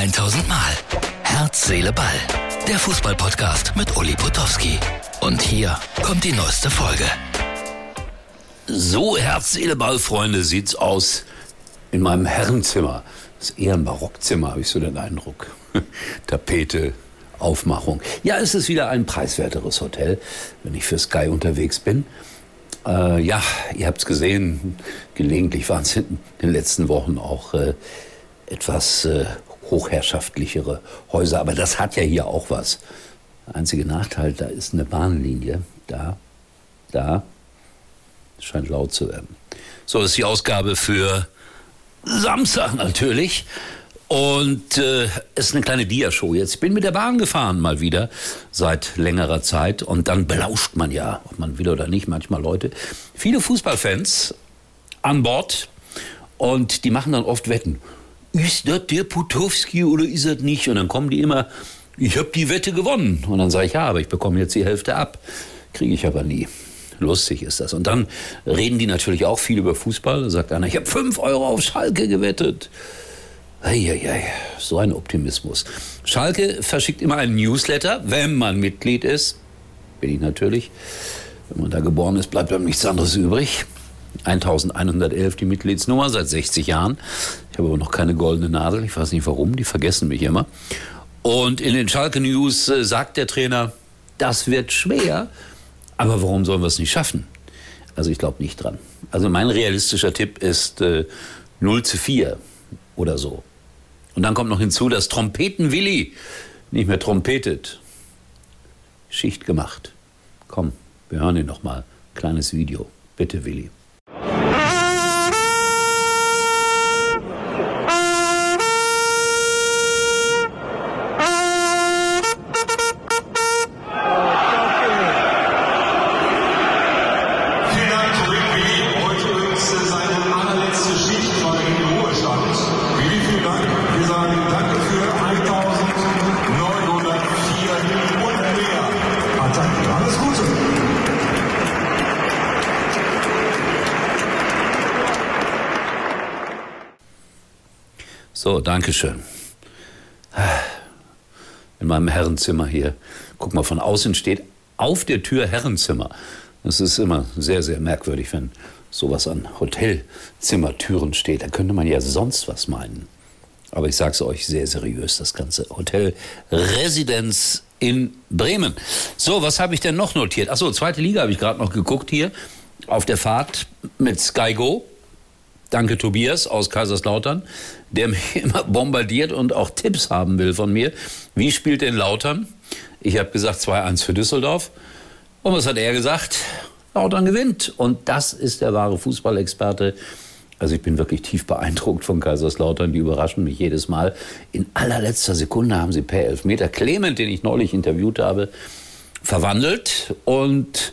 1000 Mal. Herz, Seele, Ball. Der Fußballpodcast mit Uli Potowski. Und hier kommt die neueste Folge. So, Herz, Seele, Ball, Freunde, sieht's aus in meinem Herrenzimmer. Das ist eher ein Barockzimmer, habe ich so den Eindruck. Tapete, Aufmachung. Ja, es ist wieder ein preiswerteres Hotel, wenn ich für Sky unterwegs bin. Äh, ja, ihr habt's gesehen, gelegentlich waren es in den letzten Wochen auch äh, etwas äh, hochherrschaftlichere Häuser, aber das hat ja hier auch was. Der einzige Nachteil, da ist eine Bahnlinie, da, da, scheint laut zu werden. So, das ist die Ausgabe für Samstag natürlich. Und äh, es ist eine kleine Dia-Show jetzt. Ich bin mit der Bahn gefahren mal wieder seit längerer Zeit und dann belauscht man ja, ob man will oder nicht, manchmal Leute. Viele Fußballfans an Bord und die machen dann oft Wetten. Ist das der Putowski oder ist das nicht? Und dann kommen die immer, ich habe die Wette gewonnen. Und dann sage ich, ja, aber ich bekomme jetzt die Hälfte ab. Kriege ich aber nie. Lustig ist das. Und dann reden die natürlich auch viel über Fußball. Da sagt einer, ich habe 5 Euro auf Schalke gewettet. Eieiei, so ein Optimismus. Schalke verschickt immer einen Newsletter, wenn man Mitglied ist. Bin ich natürlich. Wenn man da geboren ist, bleibt einem nichts anderes übrig. 1111 die Mitgliedsnummer seit 60 Jahren. Ich habe aber noch keine goldene Nadel. Ich weiß nicht warum, die vergessen mich immer. Und in den Schalke News äh, sagt der Trainer, das wird schwer, aber warum sollen wir es nicht schaffen? Also ich glaube nicht dran. Also mein realistischer Tipp ist äh, 0 zu 4 oder so. Und dann kommt noch hinzu, dass Trompeten Willi nicht mehr trompetet. Schicht gemacht. Komm, wir hören ihn noch mal. Kleines Video. Bitte, Willi. Alles Gute. So, Dankeschön. In meinem Herrenzimmer hier. Guck mal, von außen steht auf der Tür Herrenzimmer. Das ist immer sehr, sehr merkwürdig, wenn sowas an Hotelzimmertüren steht. Da könnte man ja sonst was meinen. Aber ich sage es euch sehr seriös, das ganze Hotel Residenz in Bremen. So, was habe ich denn noch notiert? Achso, zweite Liga habe ich gerade noch geguckt hier auf der Fahrt mit Sky Go. Danke Tobias aus Kaiserslautern, der mich immer bombardiert und auch Tipps haben will von mir. Wie spielt denn Lautern? Ich habe gesagt 2-1 für Düsseldorf. Und was hat er gesagt? Lautern gewinnt. Und das ist der wahre Fußballexperte. Also ich bin wirklich tief beeindruckt von Kaiserslautern. Die überraschen mich jedes Mal. In allerletzter Sekunde haben sie per Elfmeter Clement, den ich neulich interviewt habe, verwandelt. Und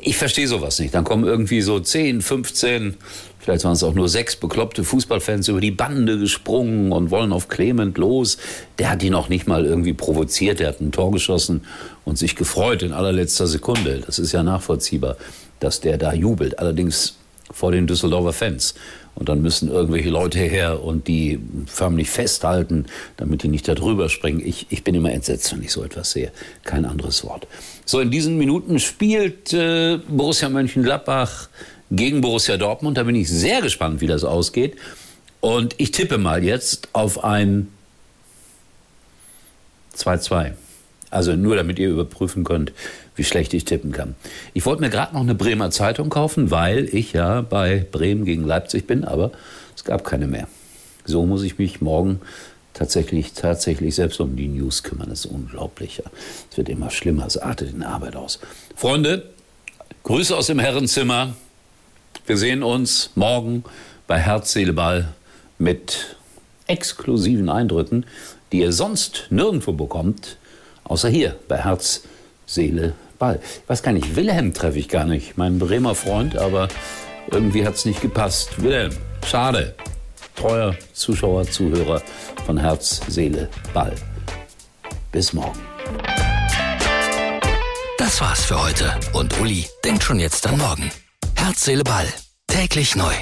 ich verstehe sowas nicht. Dann kommen irgendwie so 10, 15, vielleicht waren es auch nur sechs bekloppte Fußballfans über die Bande gesprungen und wollen auf Clement los. Der hat die noch nicht mal irgendwie provoziert. Der hat ein Tor geschossen und sich gefreut in allerletzter Sekunde. Das ist ja nachvollziehbar, dass der da jubelt. Allerdings vor den Düsseldorfer Fans. Und dann müssen irgendwelche Leute her und die förmlich festhalten, damit die nicht da drüber springen. Ich, ich bin immer entsetzt, wenn ich so etwas sehe. Kein anderes Wort. So, in diesen Minuten spielt äh, Borussia Mönchengladbach gegen Borussia Dortmund. Da bin ich sehr gespannt, wie das ausgeht. Und ich tippe mal jetzt auf ein 2-2. Also nur damit ihr überprüfen könnt, wie schlecht ich tippen kann. Ich wollte mir gerade noch eine Bremer Zeitung kaufen, weil ich ja bei Bremen gegen Leipzig bin, aber es gab keine mehr. So muss ich mich morgen tatsächlich, tatsächlich selbst um die News kümmern. Das ist unglaublich. Es wird immer schlimmer. Es artet in Arbeit aus. Freunde, Grüße aus dem Herrenzimmer. Wir sehen uns morgen bei Herz, Seele, Ball mit exklusiven Eindrücken, die ihr sonst nirgendwo bekommt, außer hier bei Herz, Seele, Ball. Ich weiß gar nicht, Wilhelm treffe ich gar nicht, mein Bremer Freund, aber irgendwie hat es nicht gepasst. Wilhelm, schade. Treuer Zuschauer, Zuhörer von Herz, Seele, Ball. Bis morgen. Das war's für heute. Und Uli denkt schon jetzt an morgen. Herz, Seele, Ball. Täglich neu.